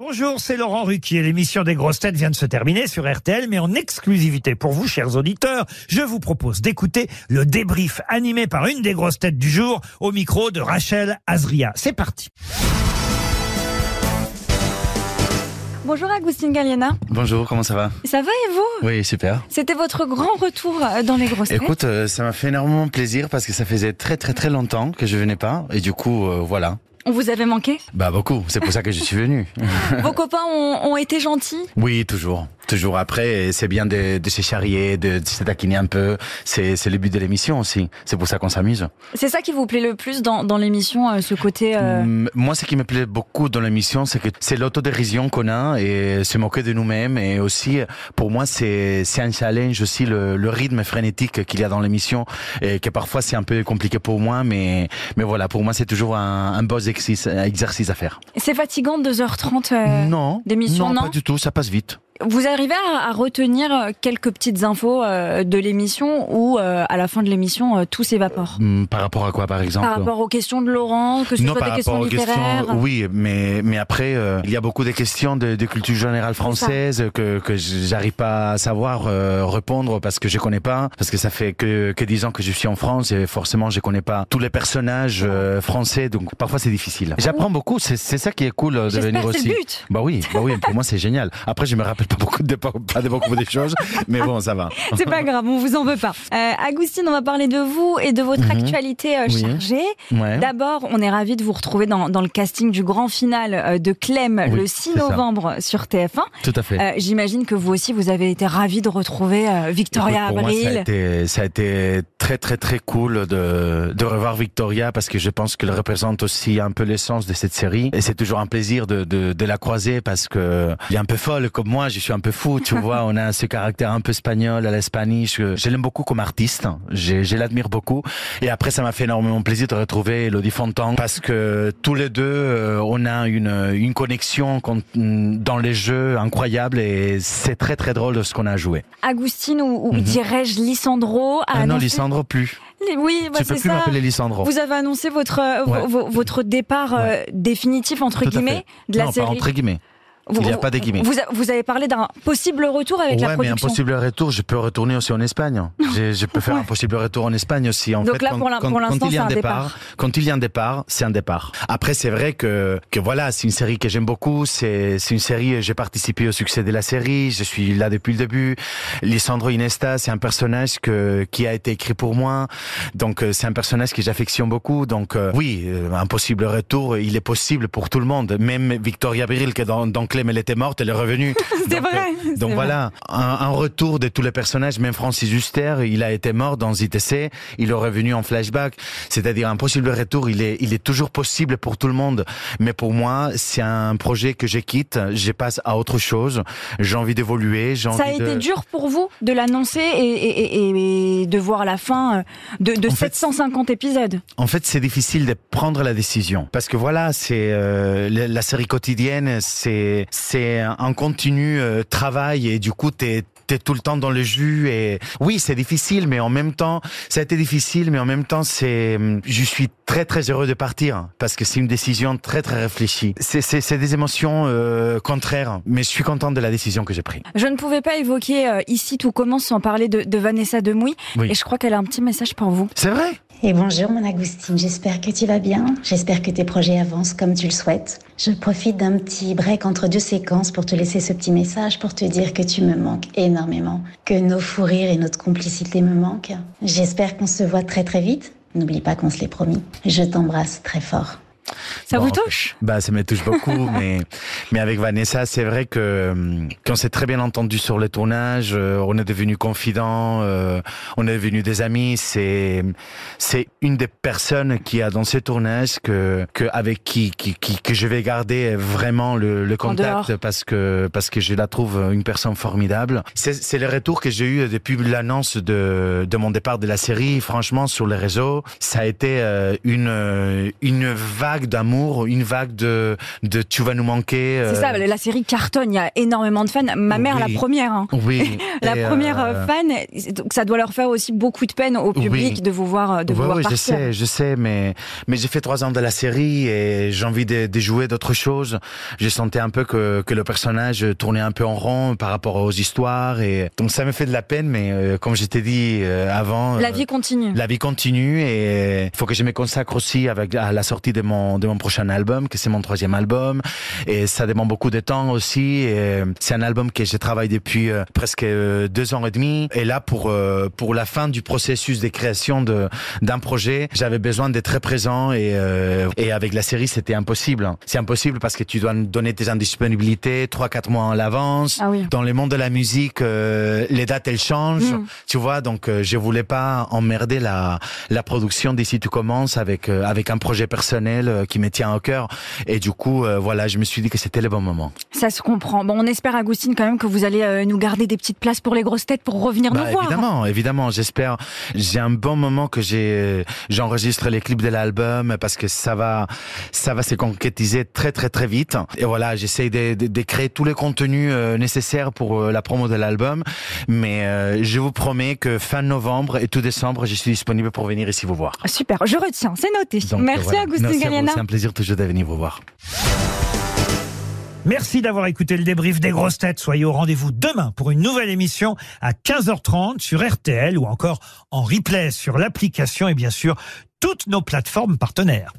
Bonjour, c'est Laurent Ruquier. L'émission des grosses têtes vient de se terminer sur RTL, mais en exclusivité pour vous, chers auditeurs, je vous propose d'écouter le débrief animé par une des grosses têtes du jour au micro de Rachel Azria. C'est parti. Bonjour Agustin Galliana. Bonjour, comment ça va? Ça va et vous? Oui, super. C'était votre grand retour euh, dans les grosses têtes. Écoute, euh, ça m'a fait énormément plaisir parce que ça faisait très très très longtemps que je venais pas et du coup, euh, voilà. On vous avait manqué Bah beaucoup, c'est pour ça que je suis venu. Vos copains ont, ont été gentils oui, toujours. Toujours après, c'est bien de, de se charrier, de, de se taquiner un peu. C'est le but de l'émission aussi. C'est pour ça qu'on s'amuse. C'est ça qui vous plaît le plus dans, dans l'émission, euh, ce côté... euh, Mm, Moi, ce qui me plaît beaucoup dans l'émission, c'est que c'est l'autodérision qu'on a et se moquer de nous-mêmes. Et aussi, pour moi, c'est un challenge aussi le, le rythme frénétique qu'il y a dans l'émission et que parfois c'est un peu compliqué pour moi, mais mais voilà, pour moi, c'est toujours un, un beau exercice, exercice à faire. C'est fatigant 2h30 euh, non, d'émission, non pas du tout, ça passe vite. Vous arrivez à, à retenir euh, quelques petites infos euh, de l'émission ou euh, à la fin de l'émission, euh, tout s'évapore? Mm, Par rapport à quoi, par exemple? Par rapport aux questions de Laurent, que ce non, soit par des questions aux littéraires? questions, oui, mais mais après, euh, il y a beaucoup de questions de, de culture générale française que que j'arrive pas à savoir euh, répondre parce que je connais pas, parce que ça fait que que dix ans que je suis en France et forcément je connais pas tous les personnages euh, français, donc parfois c'est difficile. J'apprends beaucoup, c'est c'est ça qui est cool de venir aussi. le but. Bah oui, bah oui, pour moi c'est génial. Après je me rappelle pas beaucoup de pas de beaucoup de choses, mais bon ça va. C'est pas grave, on vous en veut pas. Euh, Agustine, on va parler de vous et de votre Mhm. actualité euh, Oui. chargée. Ouais. D'abord, on est ravis de vous retrouver dans, dans le casting du grand final euh, de Clem Oui, le 6 c'est ça. novembre sur TF1. Tout à fait. Euh, J'imagine que vous aussi, vous avez été ravis de retrouver euh, Victoria Écoute, pour moi, ça a, Abril. été, ça a été très très très cool de, de revoir Victoria parce que je pense qu'elle représente aussi un peu l'essence de cette série et c'est toujours un plaisir de, de, de la croiser parce que elle est un peu folle comme moi, je suis un peu fou, tu vois, on a ce caractère un peu espagnol à l'espagnol. Je, je l'aime beaucoup comme artiste, je, je l'admire beaucoup et après ça m'a fait énormément plaisir de retrouver Elodie Fontan parce que tous les deux euh, on a une, une connexion dans les jeux incroyable et c'est très très drôle de ce qu'on a joué. Agustine ou, ou Mhm. dirais-je Lissandro Ah non, annoncé- Lissandro plus. Les- Oui, bah, tu peux plus m'appeler Lissandro. Vous avez annoncé votre euh, Ouais. vo- votre départ euh, définitif entre Tout guillemets de la non, série. pas entre guillemets. Vous- il n'y a pas de guillemets. Vous, vous avez parlé d'un possible retour avec la ouais, mais un production. possible retour, je peux retourner aussi en Espagne. Je, je peux faire un possible retour en Espagne aussi. En Donc fait, là, quand, pour quand- pour l'instant, quand il y a c'est un départ, quand il y a un départ, c'est un départ. Après, c'est vrai que que voilà, c'est une série que j'aime beaucoup. C'est une série. J'ai participé au succès de la série. Je suis là depuis le début. Lisandro Inesta, c'est un personnage que qui a été écrit pour moi. Donc euh, c'est un personnage que j'affectionne beaucoup. Donc euh, oui, euh, un possible retour, il est possible pour tout le monde. Même Victoria Biril, que dans, dans Clem, elle était morte, elle est revenue. C'est vrai. euh, donc vrai. voilà, un, un retour de tous les personnages, même Francis Huster, il a été mort dans ITC, il est revenu en flashback, c'est-à-dire un possible retour, il est, il est toujours possible pour tout le monde. Mais pour moi, c'est un projet que je quitte, je passe à autre chose, j'ai envie d'évoluer, envie Ça a de... été dur pour vous de l'annoncer et, et- et- et de voir la fin euh, de, de En fait, 750 épisodes? En fait, c'est difficile de prendre la décision parce que voilà, c'est euh, la série quotidienne, c'est c'est un continu euh, travail et du coup t'es t'es tout le temps dans le jus et oui c'est difficile mais en même temps ça a été difficile mais en même temps c'est je suis très très heureux de partir parce que c'est une décision très très réfléchie c'est c'est c'est des émotions euh, contraires mais je suis content de la décision que j'ai prise Je ne pouvais pas évoquer euh, ici tout commence sans parler de, de Vanessa Demouy Oui. et je crois qu'elle a un petit message pour vous. c'est vrai? Et bonjour mon Agustine, j'espère que tu vas bien, j'espère que tes projets avancent comme tu le souhaites. Je profite d'un petit break entre deux séquences pour te laisser ce petit message pour te dire que tu me manques énormément, que nos fous rires et notre complicité me manquent. J'espère qu'on se voit très très vite. N'oublie pas qu'on se l'est promis. Je t'embrasse très fort. Ça Bon, vous en fait, touche? Bah, ça me touche beaucoup, mais mais avec Vanessa, c'est vrai que hum, qu'on s'est très bien entendu sur le tournage. euh, on est devenus confidents, euh, on est devenus des amis. C'est c'est une des personnes qui a dans ce tournage que que avec qui qui, qui que je vais garder vraiment le, le contact parce que parce que je la trouve une personne formidable. C'est c'est le retour que j'ai eu depuis l'annonce de de mon départ de la série. Franchement, sur les réseaux, ça a été euh, une euh, une vague d'amour, une vague de de tu vas nous manquer. euh, C'est ça, la série cartonne, il y a énormément de fans. Ma mère, Oui. la première. hein. Oui. La Et, première euh, euh, fan, donc ça doit leur faire aussi beaucoup de peine au public Oui. de vous voir, de vous Ouais, voir je sais, je sais, mais mais j'ai fait trois ans de la série et j'ai envie de, de jouer d'autres choses. J'ai senti un peu que que le personnage tournait un peu en rond par rapport aux histoires et donc ça me fait de la peine, mais euh, comme je t'ai dit avant, La vie continue. La vie continue et il faut que je me consacre aussi avec à la sortie de mon de mon prochain album, que c'est mon troisième album et ça demande beaucoup de temps aussi. et C'est un album que je travaille depuis euh, presque euh, deux ans et demi et là pour euh, pour la fin du processus de création de d'un projet, j'avais besoin d'être très présent et euh, et avec la série c'était impossible. C'est impossible parce que tu dois donner tes indisponibilités trois quatre mois en l'avance. Ah oui. Dans le monde de la musique, les dates elles changent, Mm. tu vois. Donc je voulais pas emmerder la la production d'ici tu commences avec avec un projet personnel euh, qui me tient au cœur. Et du coup, euh, voilà, je me suis dit que c'était le bon moment. Ça se comprend. Bon, on espère, Agustine, quand même que vous allez euh, nous garder des petites places pour les grosses têtes pour revenir Bah, nous voir. évidemment, évidemment. J'espère. J'ai un bon moment que j'ai. J'enregistre les clips de l'album parce que ça va, ça va se concrétiser très très très vite. Et voilà, j'essaie de, de, de créer tous les contenus nécessaires pour la promo de l'album. Mais je vous promets que fin novembre et tout décembre, je suis disponible pour venir ici vous voir. Super, je retiens, c'est noté. Donc, Merci, voilà. Agustine. Galliana. C'est un plaisir toujours de venir vous voir. Merci d'avoir écouté le débrief des grosses têtes. Soyez au rendez-vous demain pour une nouvelle émission à 15h30 sur RTL ou encore en replay sur l'application et bien sûr toutes nos plateformes partenaires.